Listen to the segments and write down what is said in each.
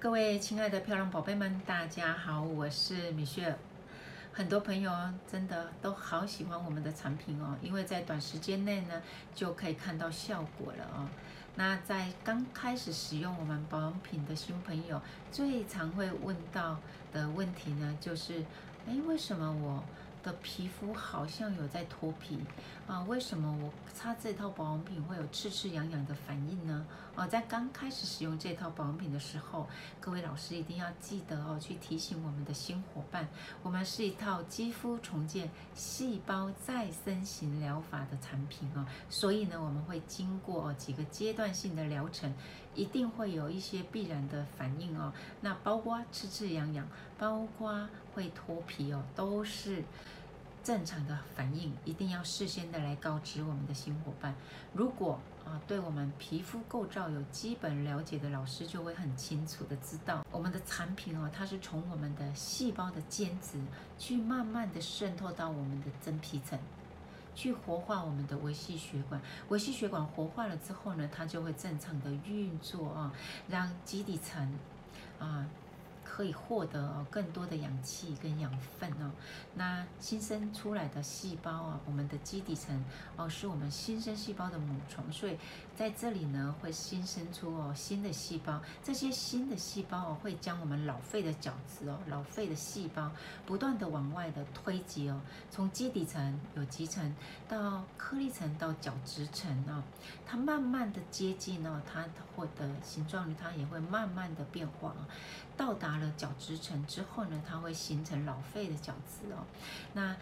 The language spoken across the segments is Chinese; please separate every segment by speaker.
Speaker 1: 各位亲爱的漂亮宝贝们，大家好，我是米雪。很多朋友真的都好喜欢我们的产品哦，因为在短时间内呢就可以看到效果了哦。那在刚开始使用我们保养品的新朋友，最常会问到的问题呢，就是，哎，为什么我的皮肤好像有在脱皮啊？为什么我擦这套保养品会有刺刺痒痒的反应呢？啊，在刚开始使用这套保养品的时候，各位老师一定要记得哦，去提醒我们的新伙伴，我们是一套肌肤重建、细胞再生型疗法的产品哦，所以呢，我们会经过几个阶段性的疗程，一定会有一些必然的反应哦。那包括刺刺痒痒，包括会脱皮哦，都是。正常的反应一定要事先的来告知我们的新伙伴。如果啊，对我们皮肤构造有基本了解的老师就会很清楚的知道，我们的产品哦，它是从我们的细胞的间质去慢慢的渗透到我们的真皮层，去活化我们的微细血管。微细血管活化了之后呢，它就会正常的运作啊，让基底层啊。可以获得更多的氧气跟养分哦。那新生出来的细胞啊，我们的基底层哦，是我们新生细胞的母床，所以在这里呢会新生出哦新的细胞。这些新的细胞哦，会将我们老废的角质哦、老废的细胞不断的往外的推挤哦，从基底层、有极层到颗粒层到角质层哦，它慢慢的接近哦，它获得形状，它也会慢慢的变化。到达了角质层之后呢，它会形成老废的角质哦。那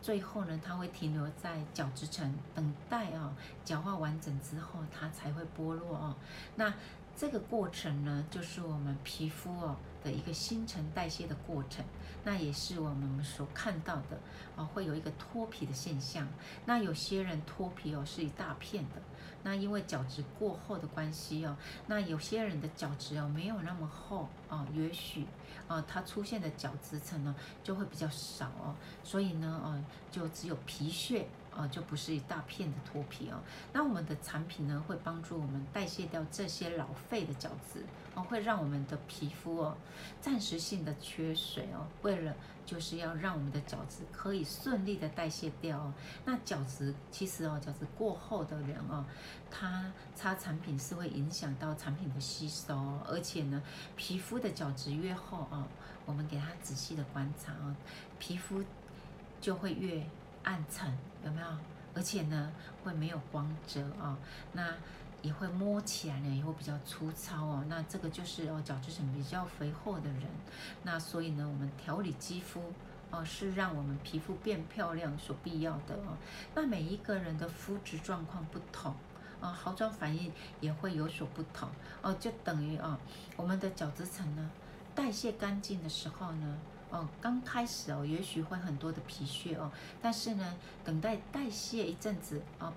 Speaker 1: 最后呢，它会停留在角质层，等待哦角化完整之后，它才会剥落哦。那这个过程呢，就是我们皮肤哦的一个新陈代谢的过程。那也是我们所看到的哦，会有一个脱皮的现象。那有些人脱皮哦是一大片的。那因为角质过厚的关系哦，那有些人的角质哦没有那么厚哦，也许啊它出现的角质层呢就会比较少哦，所以呢哦就只有皮屑哦，就不是一大片的脱皮哦。那我们的产品呢会帮助我们代谢掉这些老废的角质哦，会让我们的皮肤哦暂时性的缺水哦，为了。就是要让我们的角质可以顺利的代谢掉哦。那角质其实哦，角质过厚的人哦，他擦产品是会影响到产品的吸收哦。而且呢，皮肤的角质越厚哦，我们给他仔细的观察哦，皮肤就会越暗沉，有没有？而且呢，会没有光泽哦。那也会摸起来呢，也会比较粗糙哦。那这个就是哦，角质层比较肥厚的人。那所以呢，我们调理肌肤哦，是让我们皮肤变漂亮所必要的哦。那每一个人的肤质状况不同啊，好转反应也会有所不同哦。就等于啊，我们的角质层呢，代谢干净的时候呢，哦，刚开始哦，也许会很多的皮屑哦，但是呢，等待代谢一阵子啊。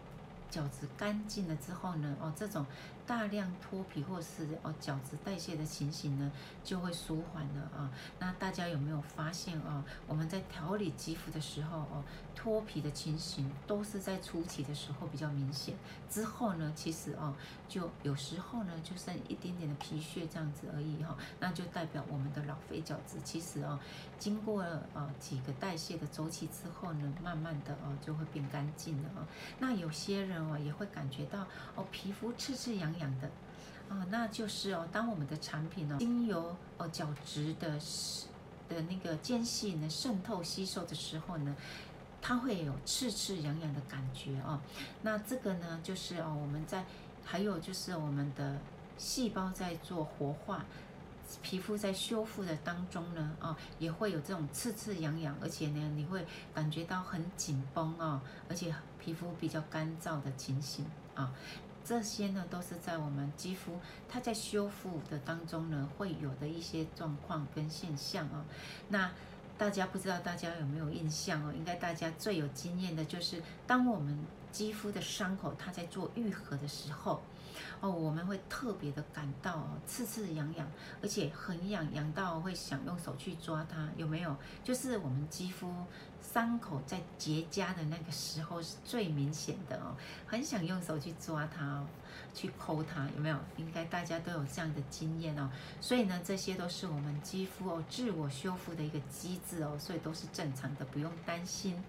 Speaker 1: 角质干净了之后呢，哦，这种大量脱皮或是哦角质代谢的情形呢，就会舒缓了啊。那大家有没有发现啊？我们在调理肌肤的时候哦，脱皮的情形都是在初期的时候比较明显，之后呢，其实哦，就有时候呢，就剩一点点的皮屑这样子而已哈。那就代表我们的老废角质其实哦，经过了啊几个代谢的周期之后呢，慢慢的哦就会变干净了啊。那有些人。也会感觉到哦，皮肤刺刺痒痒的，哦，那就是哦，当我们的产品呢，经由哦角质的的那个间隙呢渗透吸收的时候呢，它会有刺刺痒痒的感觉哦。那这个呢，就是哦，我们在还有就是我们的细胞在做活化，皮肤在修复的当中呢，啊，也会有这种刺刺痒痒，而且呢，你会感觉到很紧绷啊，而且。皮肤比较干燥的情形啊，这些呢都是在我们肌肤它在修复的当中呢会有的一些状况跟现象啊。那大家不知道大家有没有印象哦？应该大家最有经验的就是，当我们肌肤的伤口它在做愈合的时候，哦，我们会特别的感到哦，刺刺痒痒，而且很痒，痒到会想用手去抓它，有没有？就是我们肌肤伤口在结痂的那个时候是最明显的哦，很想用手去抓它哦。去抠它有没有？应该大家都有这样的经验哦。所以呢，这些都是我们肌肤哦自我修复的一个机哦，所以都是正常的，不用担心。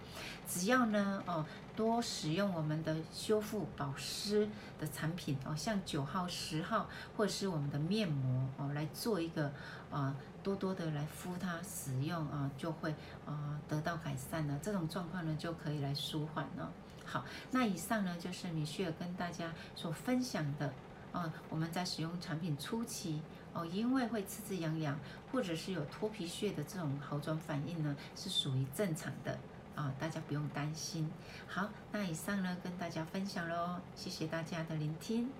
Speaker 1: 只要呢哦多使用我们的修复保湿的产品哦，像九号、十号或者是我们的面膜哦来做一个啊多多的来敷它使用啊，就会啊得到改善了。这种状况呢就可以来舒缓了。好，那以上呢就是米雪跟大家所分享的，啊，我们在使用产品初期哦，因为会刺刺痒痒，或者是有脱皮屑的这种好转反应呢，是属于正常的啊，大家不用担心。好，那以上呢跟大家分享喽，谢谢大家的聆听。